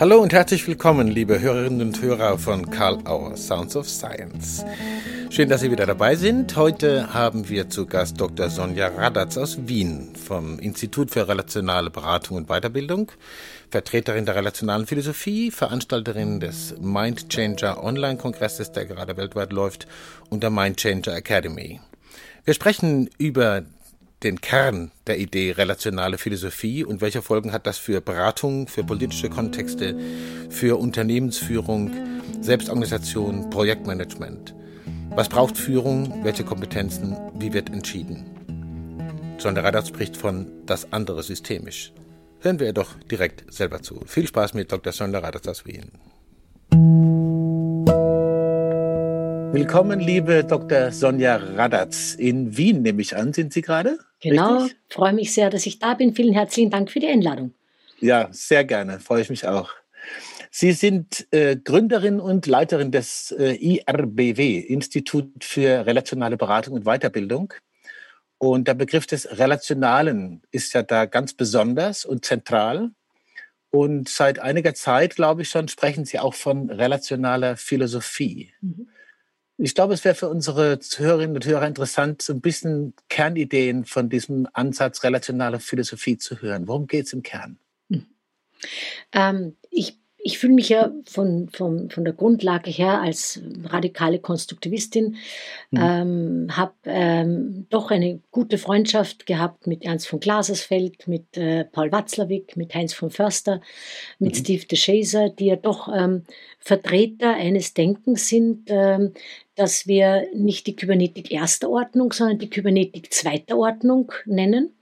Hallo und herzlich willkommen, liebe Hörerinnen und Hörer von Karl Auer Sounds of Science. Schön, dass Sie wieder dabei sind. Heute haben wir zu Gast Dr. Sonja Radatz aus Wien vom Institut für relationale Beratung und Weiterbildung, Vertreterin der relationalen Philosophie, Veranstalterin des Mind Changer Online-Kongresses, der gerade weltweit läuft, und der Mind Changer Academy. Wir sprechen über den Kern der Idee relationale Philosophie und welche Folgen hat das für Beratung, für politische Kontexte, für Unternehmensführung, Selbstorganisation, Projektmanagement. Was braucht Führung, welche Kompetenzen, wie wird entschieden? Sonja Radatz spricht von das andere systemisch. Hören wir doch direkt selber zu. Viel Spaß mit Dr. Sonja Radatz aus Wien. Willkommen, liebe Dr. Sonja Radatz. In Wien nehme ich an, sind Sie gerade? Genau, Richtig? freue mich sehr, dass ich da bin. Vielen herzlichen Dank für die Einladung. Ja, sehr gerne, freue ich mich auch. Sie sind äh, Gründerin und Leiterin des äh, IRBW, Institut für relationale Beratung und Weiterbildung. Und der Begriff des Relationalen ist ja da ganz besonders und zentral. Und seit einiger Zeit, glaube ich schon, sprechen Sie auch von relationaler Philosophie. Mhm. Ich glaube, es wäre für unsere Hörerinnen und Hörer interessant, so ein bisschen Kernideen von diesem Ansatz relationale Philosophie zu hören. Worum geht es im Kern? Hm. Ähm, ich ich fühle mich ja von, von, von der Grundlage her als radikale Konstruktivistin, mhm. ähm, habe ähm, doch eine gute Freundschaft gehabt mit Ernst von Glasersfeld, mit äh, Paul Watzlawick, mit Heinz von Förster, mit mhm. Steve de Chaser, die ja doch ähm, Vertreter eines Denkens sind, ähm, dass wir nicht die Kybernetik erster Ordnung, sondern die Kybernetik zweiter Ordnung nennen.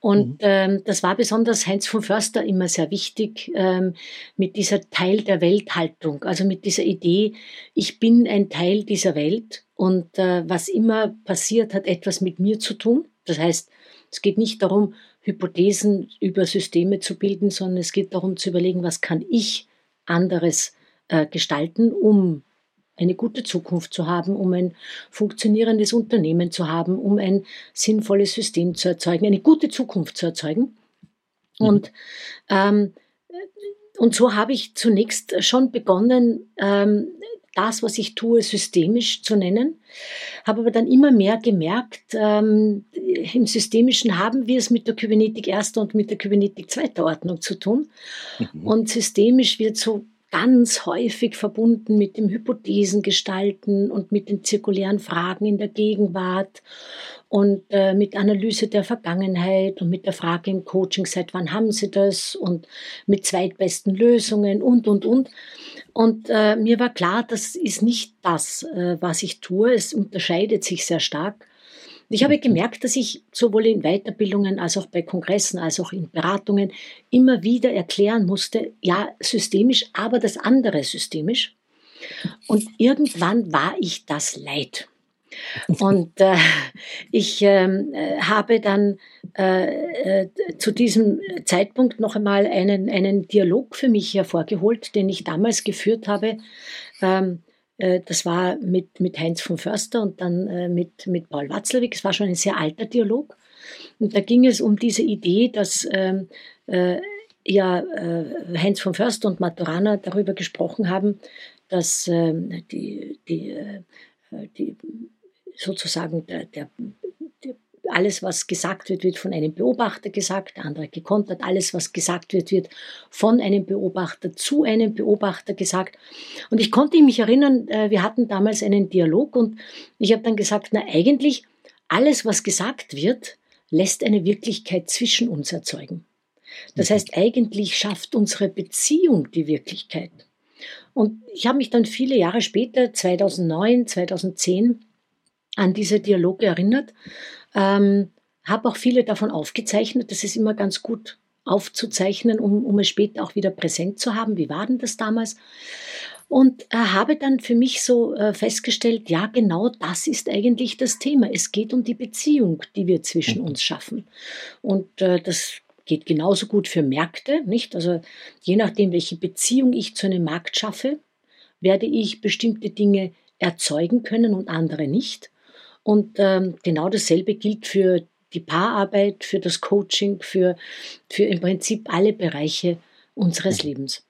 Und mhm. ähm, das war besonders Heinz von Förster immer sehr wichtig ähm, mit dieser Teil der Welthaltung, also mit dieser Idee, ich bin ein Teil dieser Welt und äh, was immer passiert, hat etwas mit mir zu tun. Das heißt, es geht nicht darum, Hypothesen über Systeme zu bilden, sondern es geht darum zu überlegen, was kann ich anderes äh, gestalten, um eine gute Zukunft zu haben, um ein funktionierendes Unternehmen zu haben, um ein sinnvolles System zu erzeugen, eine gute Zukunft zu erzeugen. Mhm. Und, ähm, und so habe ich zunächst schon begonnen, ähm, das, was ich tue, systemisch zu nennen, habe aber dann immer mehr gemerkt, ähm, im Systemischen haben wir es mit der Kybernetik erster und mit der Kybernetik zweiter Ordnung zu tun. Mhm. Und systemisch wird so ganz häufig verbunden mit dem Hypothesengestalten und mit den zirkulären Fragen in der Gegenwart und äh, mit Analyse der Vergangenheit und mit der Frage im Coaching, seit wann haben Sie das und mit zweitbesten Lösungen und, und, und. Und äh, mir war klar, das ist nicht das, äh, was ich tue. Es unterscheidet sich sehr stark. Ich habe gemerkt, dass ich sowohl in Weiterbildungen als auch bei Kongressen als auch in Beratungen immer wieder erklären musste, ja, systemisch, aber das andere systemisch. Und irgendwann war ich das leid. Und äh, ich ähm, äh, habe dann äh, äh, zu diesem Zeitpunkt noch einmal einen, einen Dialog für mich hervorgeholt, den ich damals geführt habe ähm, äh, das war mit, mit Heinz von Förster und dann äh, mit, mit Paul Watzlawick. Es war schon ein sehr alter Dialog. Und da ging es um diese Idee, dass ähm, äh, ja, äh, Heinz von Förster und Maturana darüber gesprochen haben, dass ähm, die, die, äh, die sozusagen der, der alles, was gesagt wird, wird von einem Beobachter gesagt, der andere gekontert. Alles, was gesagt wird, wird von einem Beobachter zu einem Beobachter gesagt. Und ich konnte mich erinnern, äh, wir hatten damals einen Dialog und ich habe dann gesagt, na eigentlich, alles, was gesagt wird, lässt eine Wirklichkeit zwischen uns erzeugen. Das mhm. heißt, eigentlich schafft unsere Beziehung die Wirklichkeit. Und ich habe mich dann viele Jahre später, 2009, 2010, an diese Dialoge erinnert ähm, habe auch viele davon aufgezeichnet. Das ist immer ganz gut aufzuzeichnen, um, um es später auch wieder präsent zu haben. Wie war denn das damals? Und äh, habe dann für mich so äh, festgestellt, ja, genau das ist eigentlich das Thema. Es geht um die Beziehung, die wir zwischen mhm. uns schaffen. Und äh, das geht genauso gut für Märkte, nicht? Also je nachdem, welche Beziehung ich zu einem Markt schaffe, werde ich bestimmte Dinge erzeugen können und andere nicht. Und ähm, genau dasselbe gilt für die Paararbeit, für das Coaching, für, für im Prinzip alle Bereiche unseres mhm. Lebens.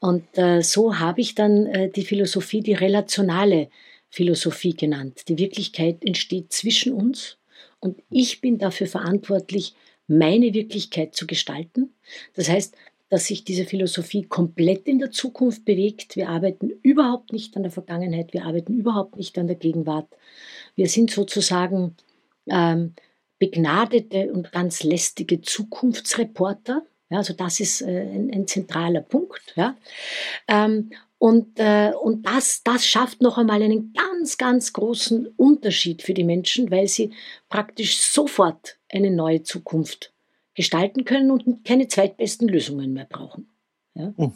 Und äh, so habe ich dann äh, die Philosophie, die relationale Philosophie genannt. Die Wirklichkeit entsteht zwischen uns und ich bin dafür verantwortlich, meine Wirklichkeit zu gestalten. Das heißt, dass sich diese Philosophie komplett in der Zukunft bewegt. Wir arbeiten überhaupt nicht an der Vergangenheit, wir arbeiten überhaupt nicht an der Gegenwart. Wir sind sozusagen ähm, begnadete und ganz lästige Zukunftsreporter. Ja, also das ist äh, ein, ein, zentraler Punkt. Ja. Ähm, und, äh, und das, das schafft noch einmal einen ganz, ganz großen Unterschied für die Menschen, weil sie praktisch sofort eine neue Zukunft gestalten können und keine zweitbesten Lösungen mehr brauchen. Ja? Hm.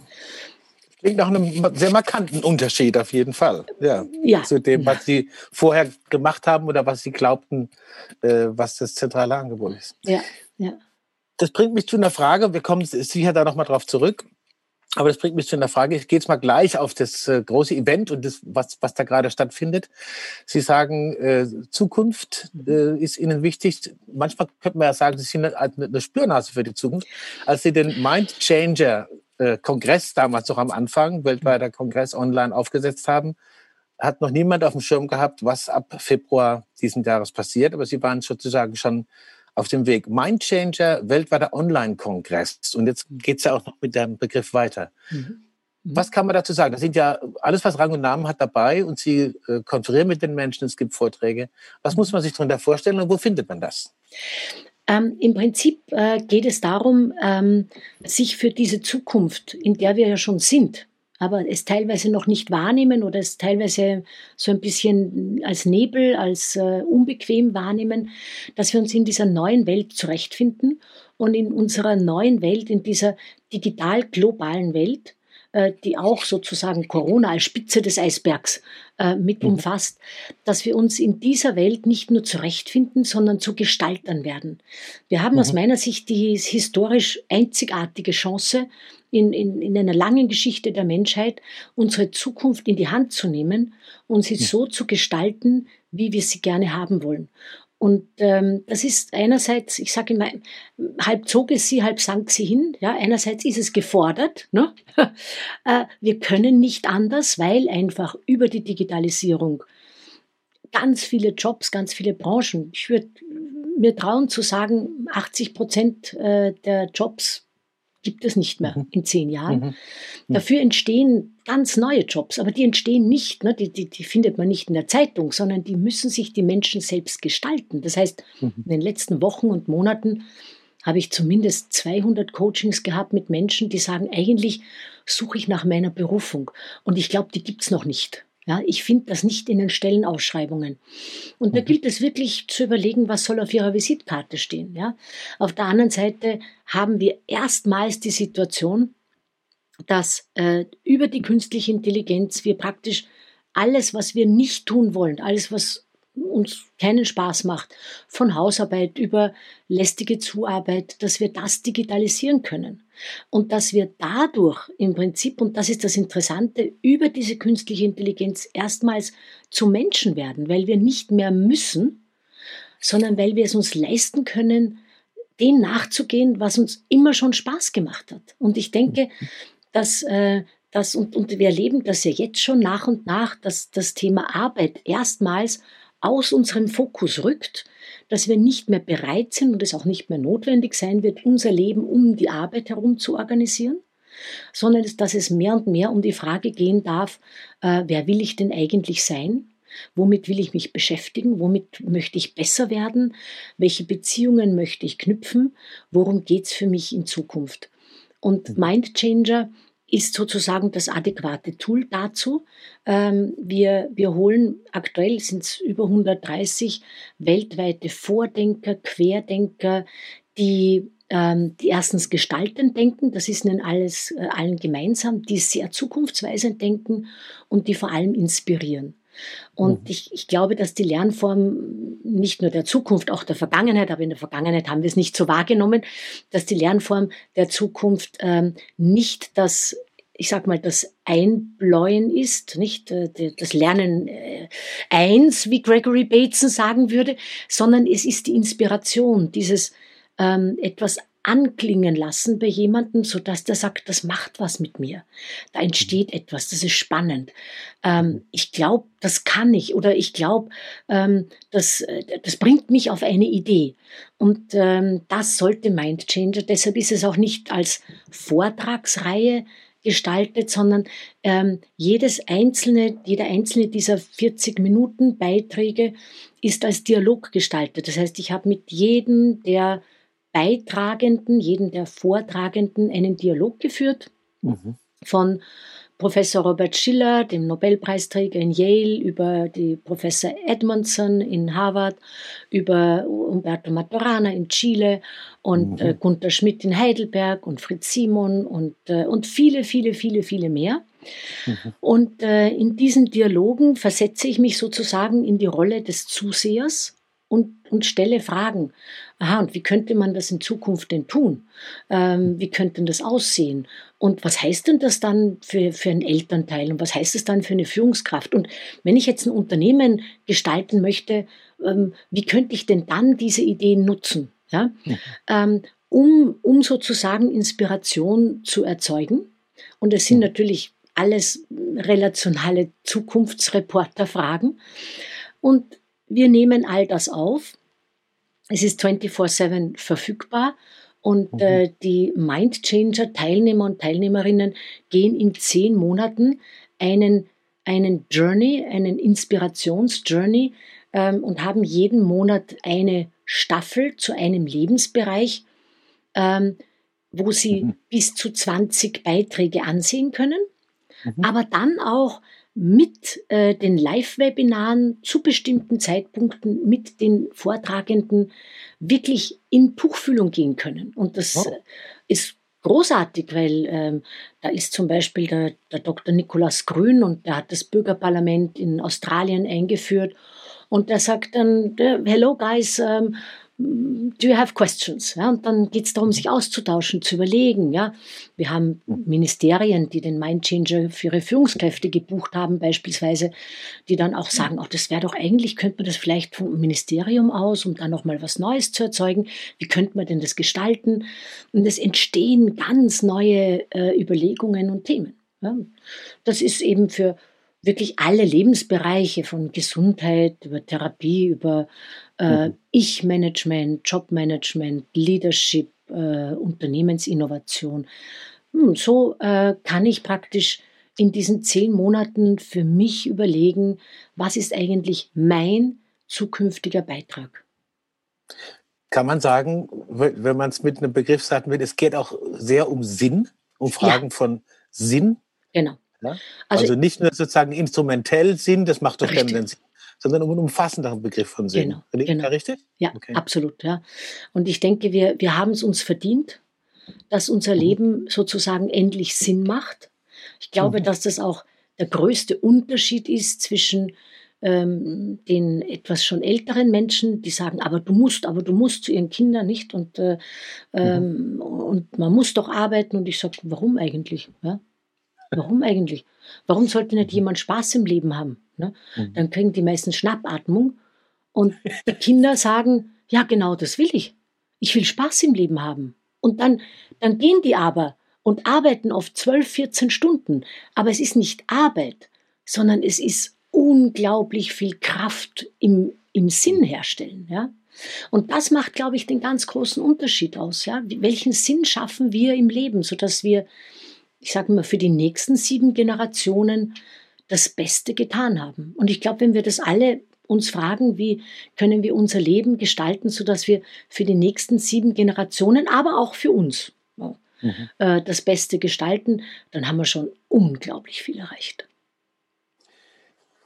Klingt nach einem sehr markanten Unterschied auf jeden Fall. Ja. ja. Zu dem, was Sie vorher gemacht haben oder was Sie glaubten, äh, was das zentrale Angebot ist. Ja, ja. Das bringt mich zu einer Frage, wir kommen sicher da nochmal drauf zurück. Aber das bringt mich zu einer Frage. Ich gehe jetzt mal gleich auf das äh, große Event und das, was, was da gerade stattfindet. Sie sagen, äh, Zukunft äh, ist Ihnen wichtig. Manchmal könnte man ja sagen, Sie sind eine, eine Spürnase für die Zukunft. Als Sie den Mind Changer äh, Kongress damals noch am Anfang, weltweiter Kongress online aufgesetzt haben, hat noch niemand auf dem Schirm gehabt, was ab Februar diesen Jahres passiert. Aber Sie waren sozusagen schon auf dem Weg. Mindchanger, weltweiter Online-Kongress. Und jetzt geht es ja auch noch mit dem Begriff weiter. Mhm. mhm. Was kann man dazu sagen? Das sind ja alles, was Rang und Namen hat, dabei und Sie äh, konferieren mit den Menschen, es gibt Vorträge. Was muss man sich darunter vorstellen und wo findet man das? Ähm, Im Prinzip äh, geht es darum, ähm, sich für diese Zukunft, in der wir ja schon sind, aber es teilweise noch nicht wahrnehmen oder es teilweise so ein bisschen als Nebel, als äh, unbequem wahrnehmen, dass wir uns in dieser neuen Welt zurechtfinden und in unserer neuen Welt, in dieser digital globalen Welt, die auch sozusagen Corona als Spitze des Eisbergs äh, mit mhm. umfasst, dass wir uns in dieser Welt nicht nur zurechtfinden, sondern zu Gestaltern werden. Wir haben mhm. aus meiner Sicht die historisch einzigartige Chance, in, in, in einer langen Geschichte der Menschheit unsere Zukunft in die Hand zu nehmen und sie so zu gestalten, wie wir sie gerne haben wollen. Und ähm, das ist einerseits, ich sage immer, halb zog es sie, halb sank sie hin. Ja, einerseits ist es gefordert. Ne? äh, wir können nicht anders, weil einfach über die Digitalisierung ganz viele Jobs, ganz viele Branchen, ich würde mir trauen zu sagen, 80 Prozent äh, der Jobs gibt es nicht mehr mhm. in zehn Jahren. Mhm. mhm. Dafür entstehen ganz neue Jobs, aber die entstehen nicht, ne, die, die, die, findet man nicht in der Zeitung, sondern die müssen sich die Menschen selbst gestalten. Das heißt, mhm. in den letzten Wochen und Monaten habe ich zumindest 200 Coachings gehabt mit Menschen, die sagen, eigentlich suche ich nach meiner Berufung. Und ich glaube, die gibt es noch nicht. Ja, ich finde das nicht in den Stellenausschreibungen. Und da mhm. gilt es wirklich zu überlegen, was soll auf Ihrer Visitkarte stehen. Ja? Auf der anderen Seite haben wir erstmals die Situation, dass äh, über die künstliche Intelligenz wir praktisch alles, was wir nicht tun wollen, alles, was uns keinen Spaß macht, von Hausarbeit über lästige Zuarbeit, dass wir das digitalisieren können. Und dass wir dadurch im Prinzip, und das ist das Interessante, über diese künstliche Intelligenz erstmals zu Menschen werden, weil wir nicht mehr müssen, sondern weil wir es uns leisten können, dem nachzugehen, was uns immer schon Spaß gemacht hat. Und ich denke, dass äh, das, und, und wir erleben das ja jetzt schon nach und nach, dass das Thema Arbeit erstmals aus unserem Fokus rückt, dass wir nicht mehr bereit sind und es auch nicht mehr notwendig sein wird, unser Leben um die Arbeit herum zu organisieren, sondern dass es mehr und mehr um die Frage gehen darf, äh, wer will ich denn eigentlich sein? Womit will ich mich beschäftigen? Womit möchte ich besser werden? Welche Beziehungen möchte ich knüpfen? Worum geht es für mich in Zukunft? Und Mind Changer ist sozusagen das adäquate Tool dazu. Ähm, wir, wir holen, aktuell sind es über 130 weltweite Vordenker, Querdenker, die, ähm, die erstens gestaltend denken, das ist ihnen alles, äh, allen gemeinsam, die sehr zukunftsweisend denken und die vor allem inspirieren. Und mhm. ich, ich glaube, dass die Lernform nicht nur der Zukunft, auch der Vergangenheit, aber in der Vergangenheit haben wir es nicht so wahrgenommen, dass die Lernform der Zukunft ähm, nicht das ich sag mal, das Einbläuen ist, nicht äh, das Lernen äh, eins, wie Gregory Bateson sagen würde, sondern es ist die Inspiration, dieses ähm, etwas anklingen lassen bei jemandem, sodass der sagt, das macht was mit mir. Da entsteht etwas, das ist spannend. Ähm, ich glaube, das kann ich oder ich glaube, ähm, das, das bringt mich auf eine Idee. Und ähm, das sollte Mind Changer. Deshalb ist es auch nicht als Vortragsreihe gestaltet, sondern ähm, jedes einzelne, jeder einzelne dieser 40 Minuten Beiträge ist als Dialog gestaltet. Das heißt, ich habe mit jedem der Beitragenden, jedem der Vortragenden einen Dialog geführt. Mhm. Von Professor Robert Schiller, dem Nobelpreisträger in Yale, über die Professor Edmondson in Harvard, über Umberto Maturana in Chile und mhm. äh, Gunther Schmidt in Heidelberg und Fritz Simon und, äh, und viele, viele, viele, viele mehr. Mhm. Und äh, in diesen Dialogen versetze ich mich sozusagen in die Rolle des Zusehers und, und stelle Fragen. Aha, und wie könnte man das in Zukunft denn tun? Ähm, wie könnte das aussehen? Und was heißt denn das dann für, für einen Elternteil? Und was heißt es dann für eine Führungskraft? Und wenn ich jetzt ein Unternehmen gestalten möchte, ähm, wie könnte ich denn dann diese Ideen nutzen? Ja? ja. Ähm, um, um sozusagen Inspiration zu erzeugen. Und es sind natürlich alles relationale Zukunftsreporterfragen. Und wir nehmen all das auf. Es ist 24-7 verfügbar und mhm. äh, die Mindchanger Teilnehmer und Teilnehmerinnen gehen in zehn Monaten einen, einen Journey, einen Inspirationsjourney ähm, und haben jeden Monat eine Staffel zu einem Lebensbereich, ähm, wo sie mhm. bis zu 20 Beiträge ansehen können, mhm. aber dann auch mit äh, den Live-Webinaren zu bestimmten Zeitpunkten mit den Vortragenden wirklich in Tuchfühlung gehen können. Und das oh. ist großartig, weil ähm, da ist zum Beispiel der, der Dr. Nikolaus Grün und der hat das Bürgerparlament in Australien eingeführt. Und der sagt dann, hello guys, um, do you have questions? Ja, und dann geht es darum, sich auszutauschen, zu überlegen. Ja. Wir haben Ministerien, die den Mindchanger für ihre Führungskräfte gebucht haben, beispielsweise, die dann auch sagen, oh, das wäre doch eigentlich, könnte man das vielleicht vom Ministerium aus, um dann nochmal was Neues zu erzeugen. Wie könnte man denn das gestalten? Und es entstehen ganz neue äh, Überlegungen und Themen. Ja. Das ist eben für wirklich alle Lebensbereiche von Gesundheit über Therapie, über äh, mhm. Ich-Management, Jobmanagement, Leadership, äh, Unternehmensinnovation. Hm, so äh, kann ich praktisch in diesen zehn Monaten für mich überlegen, was ist eigentlich mein zukünftiger Beitrag. Kann man sagen, wenn man es mit einem Begriff sagen will, es geht auch sehr um Sinn, um Fragen ja. von Sinn. Genau. Ja? Also, also, nicht nur sozusagen instrumentell Sinn, das macht doch dann Sinn, sondern um einen umfassenderen Begriff von Sinn. Genau, ich genau. da richtig? Ja, okay. absolut. Ja. Und ich denke, wir, wir haben es uns verdient, dass unser mhm. Leben sozusagen endlich Sinn macht. Ich glaube, mhm. dass das auch der größte Unterschied ist zwischen ähm, den etwas schon älteren Menschen, die sagen, aber du musst, aber du musst zu ihren Kindern nicht und, äh, mhm. ähm, und man muss doch arbeiten und ich sage, warum eigentlich? Ja? Warum eigentlich? Warum sollte nicht jemand Spaß im Leben haben? Ne? Mhm. Dann kriegen die meisten Schnappatmung und die Kinder sagen, ja genau, das will ich. Ich will Spaß im Leben haben. Und dann, dann gehen die aber und arbeiten oft 12, 14 Stunden. Aber es ist nicht Arbeit, sondern es ist unglaublich viel Kraft im, im Sinn herstellen. Ja? Und das macht, glaube ich, den ganz großen Unterschied aus. Ja? Welchen Sinn schaffen wir im Leben, sodass wir ich sage mal, für die nächsten sieben Generationen das Beste getan haben. Und ich glaube, wenn wir das alle uns fragen, wie können wir unser Leben gestalten, sodass wir für die nächsten sieben Generationen, aber auch für uns mhm. äh, das Beste gestalten, dann haben wir schon unglaublich viel erreicht.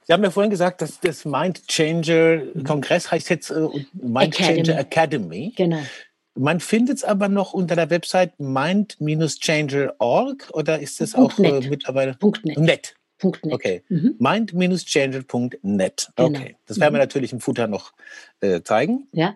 Sie haben ja vorhin gesagt, dass das Mind Changer Kongress heißt jetzt äh, Mind Academy. Changer Academy. Genau. Man findet es aber noch unter der Website mind-changer.org oder ist es auch äh, mittlerweile? Punkt .net. Net. Punkt .net. Okay. Mhm. Mind-changer.net. Genau. Okay. Das werden wir mhm. natürlich im Footer noch äh, zeigen. Ja.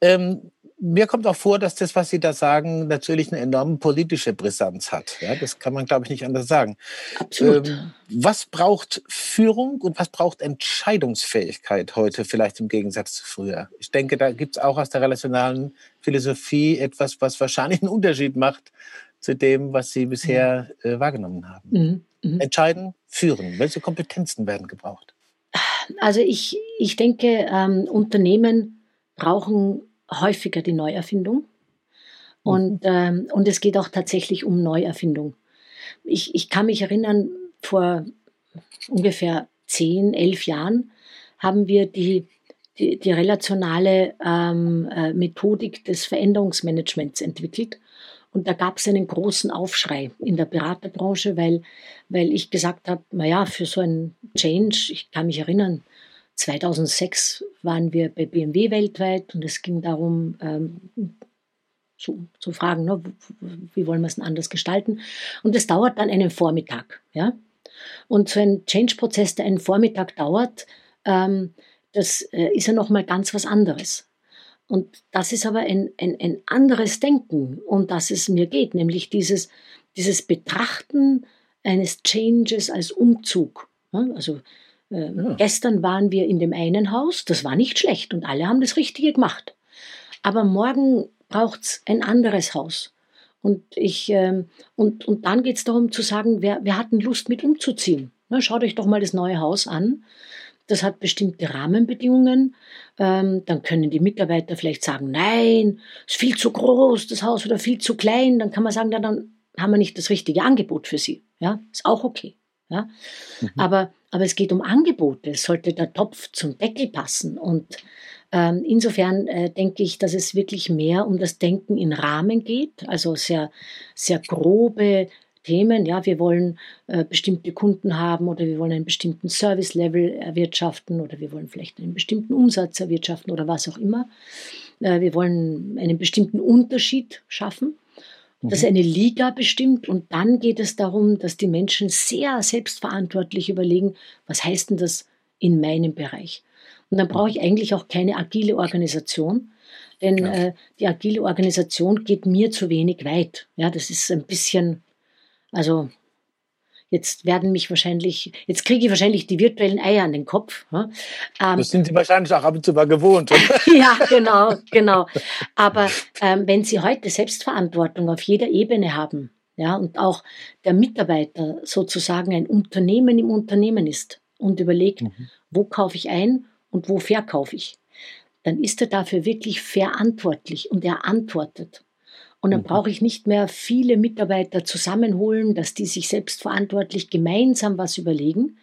Ähm, mir kommt auch vor, dass das, was Sie da sagen, natürlich eine enorme politische Brisanz hat. Ja, das kann man, glaube ich, nicht anders sagen. Absolut. Ähm, was braucht Führung und was braucht Entscheidungsfähigkeit heute, vielleicht im Gegensatz zu früher? Ich denke, da gibt es auch aus der relationalen Philosophie etwas, was wahrscheinlich einen Unterschied macht zu dem, was Sie bisher mhm. äh, wahrgenommen haben. Mhm. Mhm. Entscheiden, führen. Welche Kompetenzen werden gebraucht? Also ich, ich denke, ähm, Unternehmen brauchen häufiger die Neuerfindung. Und, mhm. ähm, und es geht auch tatsächlich um Neuerfindung. Ich, ich kann mich erinnern, vor ungefähr zehn, elf Jahren haben wir die, die, die relationale ähm, äh, Methodik des Veränderungsmanagements entwickelt. Und da gab es einen großen Aufschrei in der Beraterbranche, weil, weil ich gesagt habe, naja, für so einen Change, ich kann mich erinnern, 2006 waren wir bei BMW weltweit und es ging darum, ähm, zu, zu fragen, ne, wie wollen wir es denn anders gestalten. Und es dauert dann einen Vormittag. Ja? Und so ein Change-Prozess, der einen Vormittag dauert, ähm, das äh, ist ja nochmal ganz was anderes. Und das ist aber ein, ein, ein anderes Denken, um das es mir geht, nämlich dieses, dieses Betrachten eines Changes als Umzug. Ja? Also äh, ja. Gestern waren wir in dem einen Haus, das war nicht schlecht und alle haben das Richtige gemacht. Aber morgen braucht es ein anderes Haus. Und, ich, äh, und, und dann geht es darum zu sagen, wer, wer hat denn Lust mit umzuziehen? Na, schaut euch doch mal das neue Haus an. Das hat bestimmte Rahmenbedingungen. Ähm, dann können die Mitarbeiter vielleicht sagen, nein, ist viel zu groß, das Haus oder viel zu klein. Dann kann man sagen, ja, dann haben wir nicht das richtige Angebot für sie. Ja, ist auch okay. Ja? Mhm. Aber, aber es geht um Angebote. Es sollte der Topf zum Deckel passen. Und ähm, insofern äh, denke ich, dass es wirklich mehr um das Denken in Rahmen geht, also sehr, sehr grobe Themen. Ja, wir wollen äh, bestimmte Kunden haben oder wir wollen einen bestimmten Service-Level erwirtschaften oder wir wollen vielleicht einen bestimmten Umsatz erwirtschaften oder was auch immer. Äh, wir wollen einen bestimmten Unterschied schaffen das mhm. eine Liga bestimmt und dann geht es darum, dass die Menschen sehr selbstverantwortlich überlegen, was heißt denn das in meinem Bereich? Und dann brauche ich eigentlich auch keine agile Organisation, denn ja. äh, die agile Organisation geht mir zu wenig weit. Ja, das ist ein bisschen, also Jetzt werden mich wahrscheinlich, jetzt kriege ich wahrscheinlich die virtuellen Eier an den Kopf. Ähm, das sind Sie wahrscheinlich auch ab und zu mal gewohnt. ja, genau, genau. Aber ähm, wenn Sie heute Selbstverantwortung auf jeder Ebene haben, ja, und auch der Mitarbeiter sozusagen ein Unternehmen im Unternehmen ist und überlegt, mhm. wo kaufe ich ein und wo verkaufe ich, dann ist er dafür wirklich verantwortlich und er antwortet. Und dann mhm. brauche ich nicht mehr viele Mitarbeiter zusammenholen, dass die sich selbstverantwortlich gemeinsam was überlegen,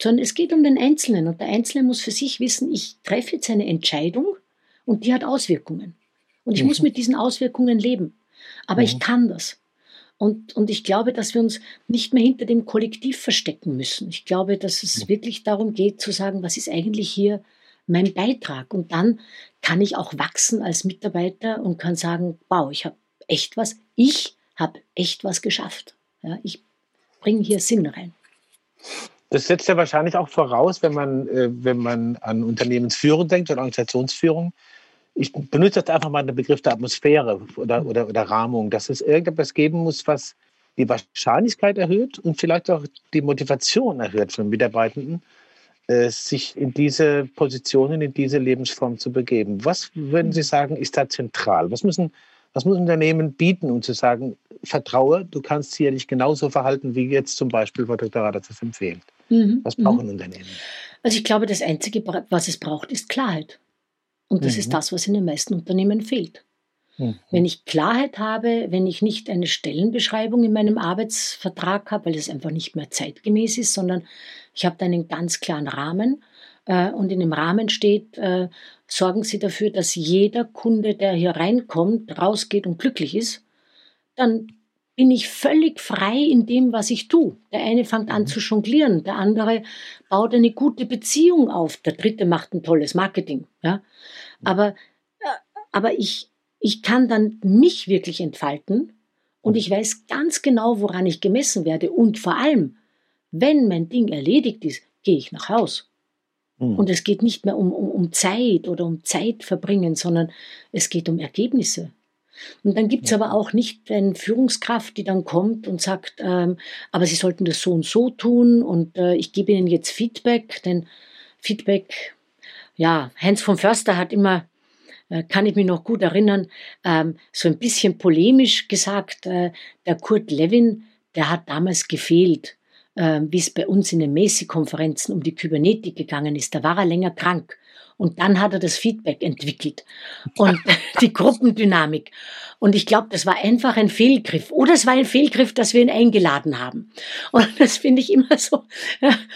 sondern es geht um den Einzelnen. Und der Einzelne muss für sich wissen, ich treffe jetzt eine Entscheidung und die hat Auswirkungen. Und ich mhm. muss mit diesen Auswirkungen leben. Aber mhm. ich kann das. Und, und ich glaube, dass wir uns nicht mehr hinter dem Kollektiv verstecken müssen. Ich glaube, dass es wirklich darum geht zu sagen, was ist eigentlich hier mein Beitrag? Und dann kann ich auch wachsen als Mitarbeiter und kann sagen, wow, ich habe echt was, ich habe echt was geschafft. Ja, ich bringe hier Sinn rein. Das setzt ja wahrscheinlich auch voraus, wenn man, äh, wenn man an Unternehmensführung denkt oder Organisationsführung. Ich benutze jetzt einfach mal den Begriff der Atmosphäre oder, oder, oder Rahmung, dass es irgendetwas geben muss, was die Wahrscheinlichkeit erhöht und vielleicht auch die Motivation erhöht von Mitarbeitenden, äh, sich in diese Positionen, in diese Lebensform zu begeben. Was würden Sie sagen, ist da zentral? Was müssen was muss ein Unternehmen bieten, um zu sagen, vertraue, du kannst hier dich genauso verhalten, wie jetzt zum Beispiel Frau Dr. Radatz es empfiehlt? Mhm. Was brauchen mhm. Unternehmen? Also ich glaube, das Einzige, was es braucht, ist Klarheit. Und das mhm. ist das, was in den meisten Unternehmen fehlt. Mhm. Wenn ich Klarheit habe, wenn ich nicht eine Stellenbeschreibung in meinem Arbeitsvertrag habe, weil das einfach nicht mehr zeitgemäß ist, sondern ich habe da einen ganz klaren Rahmen äh, und in dem Rahmen steht, äh, sorgen Sie dafür, dass jeder Kunde, der hier reinkommt, rausgeht und glücklich ist, dann bin ich völlig frei in dem, was ich tue. Der eine fängt an mhm. zu jonglieren, der andere baut eine gute Beziehung auf, der dritte macht ein tolles Marketing. Ja? Mhm. Aber, äh, aber ich, ich kann dann mich wirklich entfalten und ich weiß ganz genau, woran ich gemessen werde. Und vor allem, wenn mein Ding erledigt ist, gehe ich nach Haus. Mhm. Und es geht nicht mehr um, um, um Zeit oder um Zeit verbringen, sondern es geht um Ergebnisse. Und dann gibt es aber auch nicht eine Führungskraft, die dann kommt und sagt, ähm, aber Sie sollten das so und so tun und äh, ich gebe Ihnen jetzt Feedback, denn Feedback, ja, Heinz von Förster hat immer, äh, kann ich mich noch gut erinnern, ähm, so ein bisschen polemisch gesagt, äh, der Kurt Levin, der hat damals gefehlt, wie es bei uns in den Messi-Konferenzen um die Kybernetik gegangen ist. Da war er länger krank. Und dann hat er das Feedback entwickelt und die Gruppendynamik. Und ich glaube, das war einfach ein Fehlgriff. Oder es war ein Fehlgriff, dass wir ihn eingeladen haben. Und das finde ich immer so,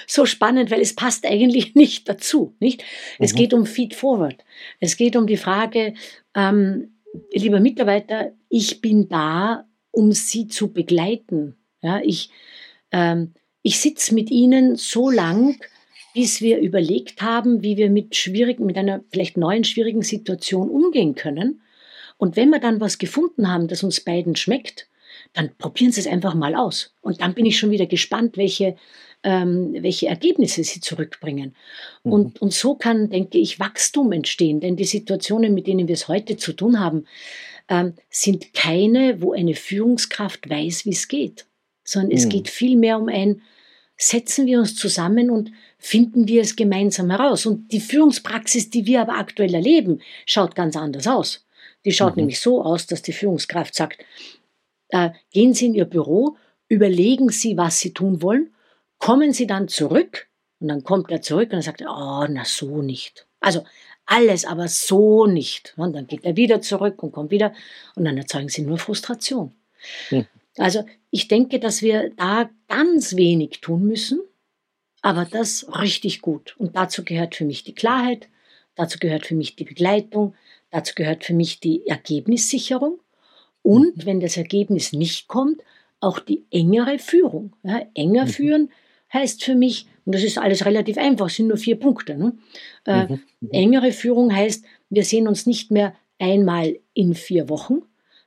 so spannend, weil es passt eigentlich nicht dazu. Nicht? Es mhm. geht um Feed Forward. Es geht um die Frage, ähm, lieber Mitarbeiter, ich bin da, um Sie zu begleiten. Ja, ich, ähm, ich sitze mit Ihnen so lang, bis wir überlegt haben, wie wir mit schwierigen, mit einer vielleicht neuen schwierigen Situation umgehen können. Und wenn wir dann was gefunden haben, das uns beiden schmeckt, dann probieren Sie es einfach mal aus. Und dann bin ich schon wieder gespannt, welche, ähm, welche Ergebnisse Sie zurückbringen. Mhm. Und, und so kann, denke ich, Wachstum entstehen. Denn die Situationen, mit denen wir es heute zu tun haben, ähm, sind keine, wo eine Führungskraft weiß, wie es geht. Sondern mhm. es geht vielmehr um ein, setzen wir uns zusammen und finden wir es gemeinsam heraus. Und die Führungspraxis, die wir aber aktuell erleben, schaut ganz anders aus. Die schaut mhm. nämlich so aus, dass die Führungskraft sagt, äh, gehen Sie in Ihr Büro, überlegen Sie, was Sie tun wollen, kommen Sie dann zurück und dann kommt er zurück und er sagt, oh, na so nicht. Also alles, aber so nicht. Und dann geht er wieder zurück und kommt wieder und dann erzeugen Sie nur Frustration. Mhm. Also ich denke, dass wir da ganz wenig tun müssen, aber das richtig gut. Und dazu gehört für mich die Klarheit, dazu gehört für mich die Begleitung, dazu gehört für mich die Ergebnissicherung und, mhm. wenn das Ergebnis nicht kommt, auch die engere Führung. Ja, enger mhm. führen heißt für mich, und das ist alles relativ einfach, sind nur vier Punkte. Ne? Äh, mhm. mhm. Engere Führung heißt, wir sehen uns nicht mehr einmal in vier Wochen,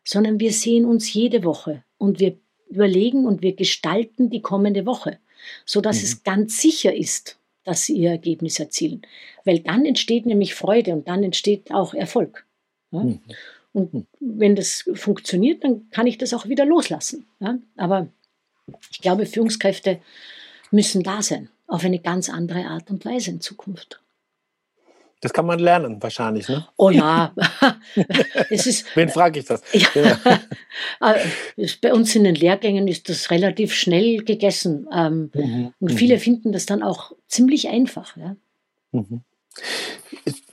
sondern wir sehen uns jede Woche und wir überlegen und wir gestalten die kommende Woche, so dass mhm. es ganz sicher ist, dass sie ihr Ergebnis erzielen. Weil dann entsteht nämlich Freude und dann entsteht auch Erfolg. Ja? Mhm. Und mhm. wenn das funktioniert, dann kann ich das auch wieder loslassen. Ja? Aber ich glaube, Führungskräfte müssen da sein, auf eine ganz andere Art und Weise in Zukunft. Das kann man lernen, wahrscheinlich, ne? Oh ja. es ist, Wen frage ich das? Ja. Äh, bei uns in den Lehrgängen ist das relativ schnell gegessen. Ähm, mhm. Und viele mhm. finden das dann auch ziemlich einfach. Ja? Mhm.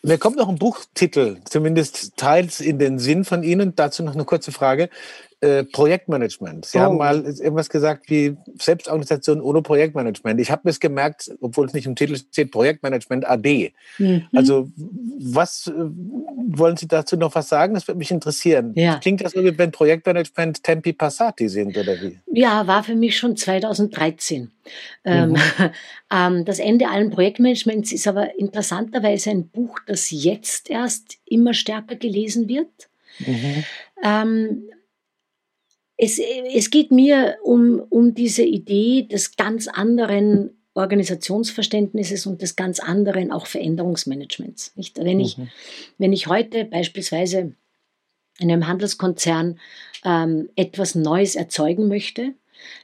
Mir kommt noch ein Buchtitel, zumindest teils in den Sinn von Ihnen. Dazu noch eine kurze Frage. Äh, Projektmanagement. Sie oh. haben mal irgendwas gesagt wie Selbstorganisation ohne Projektmanagement. Ich habe es gemerkt, obwohl es nicht im Titel steht, Projektmanagement AD. Mhm. Also was äh, wollen Sie dazu noch was sagen? Das würde mich interessieren. Ja. Klingt das so, wie wenn Projektmanagement Tempi Passati sind oder wie? Ja, war für mich schon 2013. Ähm, mhm. Ähm, das Ende allen Projektmanagements ist aber interessanterweise ein Buch, das jetzt erst immer stärker gelesen wird. Mhm. Ähm, es, es geht mir um, um diese Idee des ganz anderen Organisationsverständnisses und des ganz anderen auch Veränderungsmanagements. Nicht? Wenn, ich, mhm. wenn ich heute beispielsweise in einem Handelskonzern ähm, etwas Neues erzeugen möchte,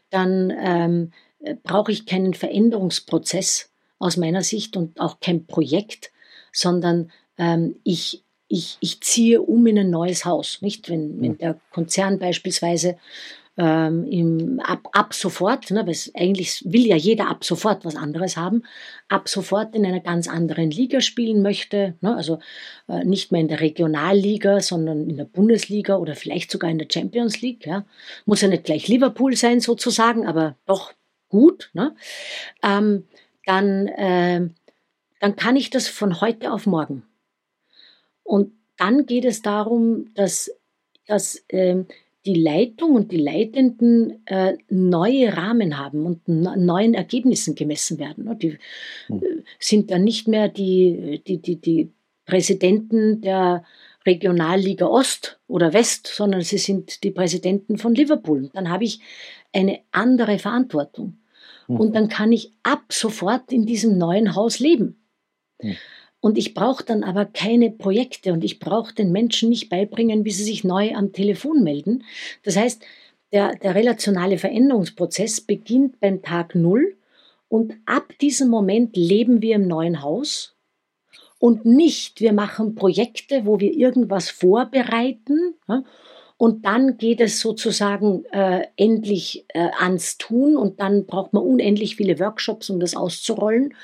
dann ähm, brauche ich keinen Veränderungsprozess aus meiner Sicht und auch kein Projekt, sondern ähm, ich ich, ich ziehe um in ein neues Haus. Nicht, wenn, wenn der Konzern beispielsweise ähm, im, ab, ab sofort, ne, weil eigentlich will ja jeder ab sofort was anderes haben, ab sofort in einer ganz anderen Liga spielen möchte, ne, also äh, nicht mehr in der Regionalliga, sondern in der Bundesliga oder vielleicht sogar in der Champions League. Ja. Muss ja nicht gleich Liverpool sein sozusagen, aber doch gut. Ne. Ähm, dann, äh, dann kann ich das von heute auf morgen. Und dann geht es darum, dass, dass äh, die Leitung und die Leitenden äh, neue Rahmen haben und neuen Ergebnissen gemessen werden. Die hm. äh, sind dann nicht mehr die, die, die, die Präsidenten der Regionalliga Ost oder West, sondern sie sind die Präsidenten von Liverpool. Dann habe ich eine andere Verantwortung. Hm. Und dann kann ich ab sofort in diesem neuen Haus leben. Hm. Und ich brauche dann aber keine Projekte und ich brauche den Menschen nicht beibringen, wie sie sich neu am Telefon melden. Das heißt, der, der relationale Veränderungsprozess beginnt beim Tag Null und ab diesem Moment leben wir im neuen Haus und nicht, wir machen Projekte, wo wir irgendwas vorbereiten ja, und dann geht es sozusagen äh, endlich äh, ans Tun und dann braucht man unendlich viele Workshops, um das auszurollen.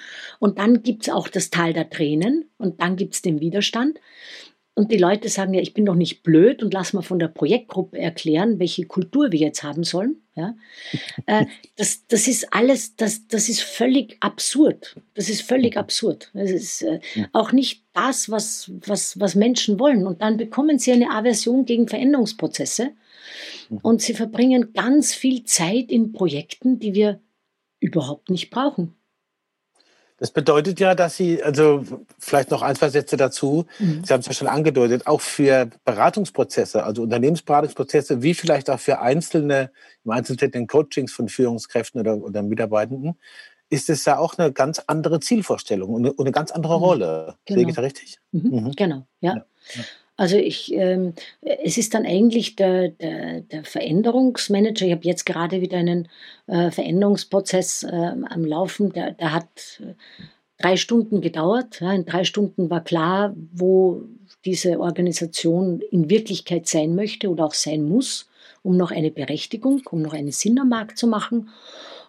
Und dann gibt es auch das Tal der Tränen und dann gibt es den Widerstand. Und die Leute sagen ja, ich bin doch nicht blöd und lass mal von der Projektgruppe erklären, welche Kultur wir jetzt haben sollen. Ja? Äh, das, das ist alles, das, das ist völlig absurd. Das ist völlig mhm. absurd. Das ist äh, auch nicht das, was, was, was Menschen wollen. Und dann bekommen sie eine Aversion gegen Veränderungsprozesse mhm. und sie verbringen ganz viel Zeit in Projekten, die wir überhaupt nicht brauchen. Das bedeutet ja, dass Sie, also vielleicht noch ein, zwei Sätze dazu, mhm. Sie haben es ja schon angedeutet, auch für Beratungsprozesse, also Unternehmensberatungsprozesse, wie vielleicht auch für einzelne, im Einzelnen in Coachings von Führungskräften oder, oder Mitarbeitenden, ist es ja auch eine ganz andere Zielvorstellung und eine, und eine ganz andere mhm. Rolle. Genau. Sehe ich da richtig? Mhm. Mhm. Genau, ja. ja. Also ich, ähm, es ist dann eigentlich der, der, der Veränderungsmanager. Ich habe jetzt gerade wieder einen äh, Veränderungsprozess äh, am Laufen. Der, der hat äh, drei Stunden gedauert. Ja, in drei Stunden war klar, wo diese Organisation in Wirklichkeit sein möchte oder auch sein muss, um noch eine Berechtigung, um noch einen Sinn am Markt zu machen.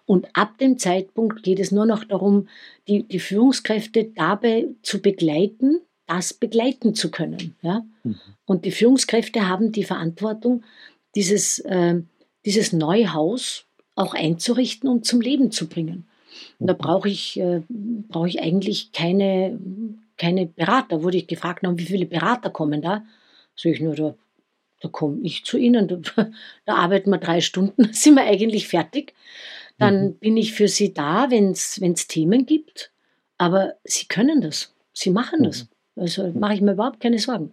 Und ab dem Zeitpunkt geht es nur noch darum, die, die Führungskräfte dabei zu begleiten, das begleiten zu können. Ja? Mhm. Und die Führungskräfte haben die Verantwortung, dieses, äh, dieses neue Haus auch einzurichten und zum Leben zu bringen. Und da mhm. brauche ich, äh, brauche ich eigentlich keine, keine Berater. Wurde ich gefragt, wie viele Berater kommen da? Sag ich nur, da, da komme ich zu Ihnen, da, da, arbeiten wir drei Stunden, dann sind wir eigentlich fertig. Dann mhm. bin ich für Sie da, wenn es Themen gibt. Aber Sie können das. Sie machen das. Mhm. Also mache ich mir überhaupt keine Sorgen.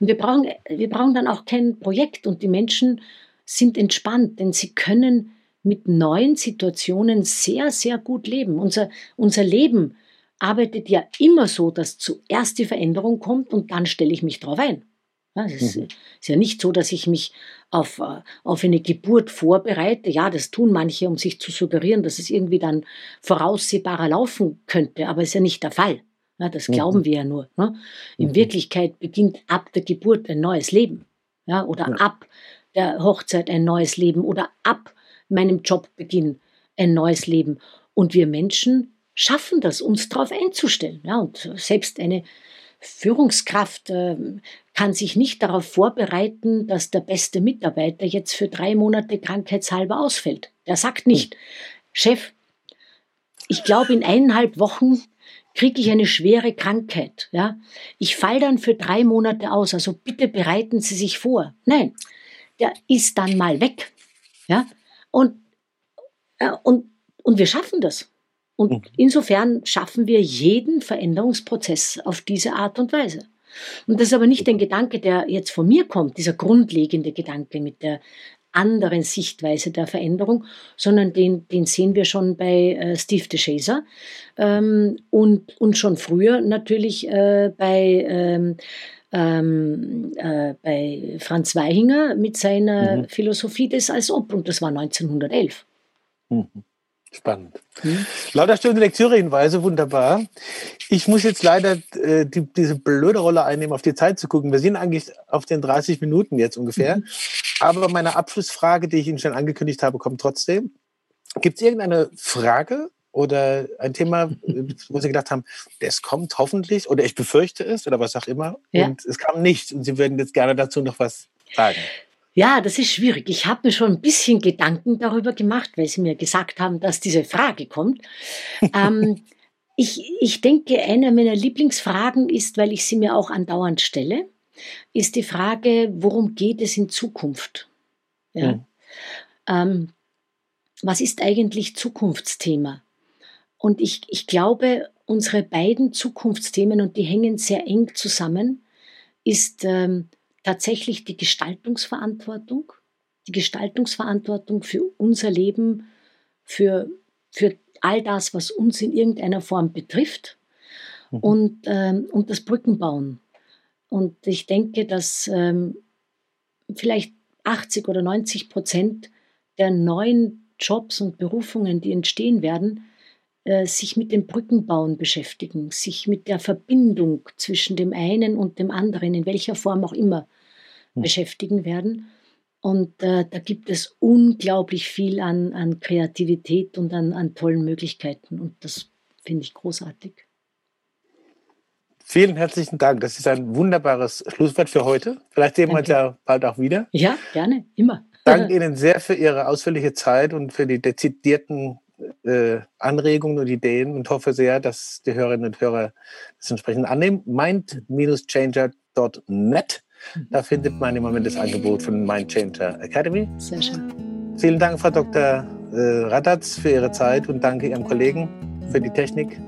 Und wir brauchen, wir brauchen dann auch kein Projekt und die Menschen sind entspannt, denn sie können mit neuen Situationen sehr, sehr gut leben. Unser, unser Leben arbeitet ja immer so, dass zuerst die Veränderung kommt und dann stelle ich mich darauf ein. Ja, es ist, mhm. ist, ja nicht so, dass ich mich auf, auf eine Geburt vorbereite. Ja, das tun manche, um sich zu suggerieren, dass es irgendwie dann voraussehbarer laufen könnte, aber es ist ja nicht der Fall. Ja, das glauben mhm. wir ja nur. Ne? In mhm. Wirklichkeit beginnt ab der Geburt ein neues Leben. Ja, oder ja. ab der Hochzeit ein neues Leben oder ab meinem Jobbeginn ein neues Leben. Und wir Menschen schaffen das, uns darauf einzustellen. Ja, und selbst eine Führungskraft äh, kann sich nicht darauf vorbereiten, dass der beste Mitarbeiter jetzt für drei Monate krankheitshalber ausfällt. Der sagt nicht, hm. Chef, ich glaube, in eineinhalb Wochen kriege ich eine schwere Krankheit. Ja? Ich falle dann für drei Monate aus, also bitte bereiten Sie sich vor. Nein, der ist dann mal weg. Ja? Und, äh, und, und wir schaffen das. Und mhm. insofern schaffen wir jeden Veränderungsprozess auf diese Art und Weise. Und das ist aber nicht ein Gedanke, der jetzt von mir kommt, dieser grundlegende Gedanke mit der anderen Sichtweise der Veränderung, sondern den, den sehen wir schon bei äh, Steve DeShazer ähm, und, und schon früher natürlich äh, bei, ähm, ähm, äh, bei Franz Weihinger mit seiner mhm. Philosophie des Als Ob und das war 1911. Mhm. Spannend. Hm? Lauter schöne Lektüre-Hinweise, wunderbar. Ich muss jetzt leider äh, die, diese blöde Rolle einnehmen, auf die Zeit zu gucken. Wir sind eigentlich auf den 30 Minuten jetzt ungefähr. Mhm. Aber meine Abschlussfrage, die ich Ihnen schon angekündigt habe, kommt trotzdem. Gibt es irgendeine Frage oder ein Thema, wo Sie gedacht haben, das kommt hoffentlich oder ich befürchte es oder was auch immer ja. und es kam nicht und Sie würden jetzt gerne dazu noch was sagen? Ja, das ist schwierig. Ich habe mir schon ein bisschen Gedanken darüber gemacht, weil Sie mir gesagt haben, dass diese Frage kommt. ähm, ich, ich denke, eine meiner Lieblingsfragen ist, weil ich sie mir auch andauernd stelle, ist die Frage, worum geht es in Zukunft? Ja. ja. Ähm, was ist eigentlich Zukunftsthema? Und ich, ich glaube, unsere beiden Zukunftsthemen, und die hängen sehr eng zusammen, ist ähm, tatsächlich die Gestaltungsverantwortung, die Gestaltungsverantwortung für unser Leben, für, für all das, was uns in irgendeiner Form betrifft. mhm. und, ähm, und das Brückenbauen. Und ich denke, dass ähm, vielleicht 80 oder 90 Prozent der neuen Jobs und Berufungen, die entstehen werden, sich mit dem Brückenbauen beschäftigen, sich mit der Verbindung zwischen dem einen und dem anderen, in welcher Form auch immer, mhm. beschäftigen werden. Und äh, da gibt es unglaublich viel an, an Kreativität und an, an tollen Möglichkeiten. Und das finde ich großartig. Vielen herzlichen Dank. Das ist ein wunderbares Schlusswort für heute. Vielleicht sehen wir uns ja bald auch wieder. Ja, gerne, immer. Danke Ihnen sehr für Ihre ausführliche Zeit und für die dezidierten äh, Anregungen und Ideen und hoffe sehr, dass die Hörerinnen und Hörer das entsprechend annehmen. Mind-changer.net da findet man im Moment das Angebot von Mindchanger Academy. Sehr schön. Vielen Dank, Frau Dr. Äh, Radatz, für Ihre Zeit und danke Ihrem Kollegen für die Technik.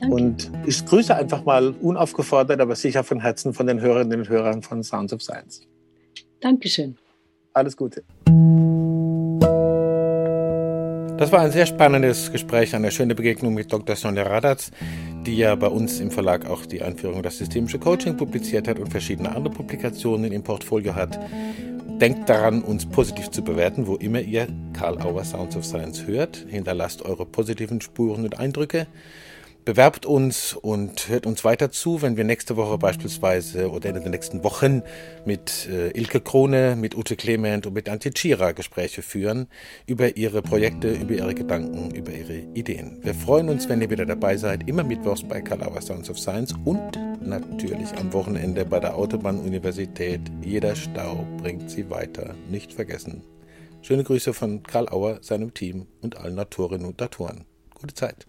Danke. Und ich grüße einfach mal unaufgefordert, aber sicher von Herzen von den Hörerinnen und Hörern von Sounds of Science. Dankeschön. Alles Gute. Das war ein sehr spannendes Gespräch, eine schöne Begegnung mit Dr. Sonja Radatz, die ja bei uns im Verlag auch die Einführung das systemische Coaching publiziert hat und verschiedene andere Publikationen im Portfolio hat. Denkt daran, uns positiv zu bewerten, wo immer ihr Karl Auer Sounds of Science hört. Hinterlasst eure positiven Spuren und Eindrücke. Bewerbt uns und hört uns weiter zu, wenn wir nächste Woche beispielsweise oder in den nächsten Wochen mit äh, Ilke Krone, mit Ute Clement und mit Antje Tschira Gespräche führen über ihre Projekte, über ihre Gedanken, über ihre Ideen. Wir freuen uns, wenn ihr wieder dabei seid, immer mittwochs bei Kalauer Sounds of Science und natürlich am Wochenende bei der Autobahn-Universität. Jeder Stau bringt sie weiter. Nicht vergessen. Schöne Grüße von Karl Auer, seinem Team und allen Natorinnen und Naturen. Gute Zeit.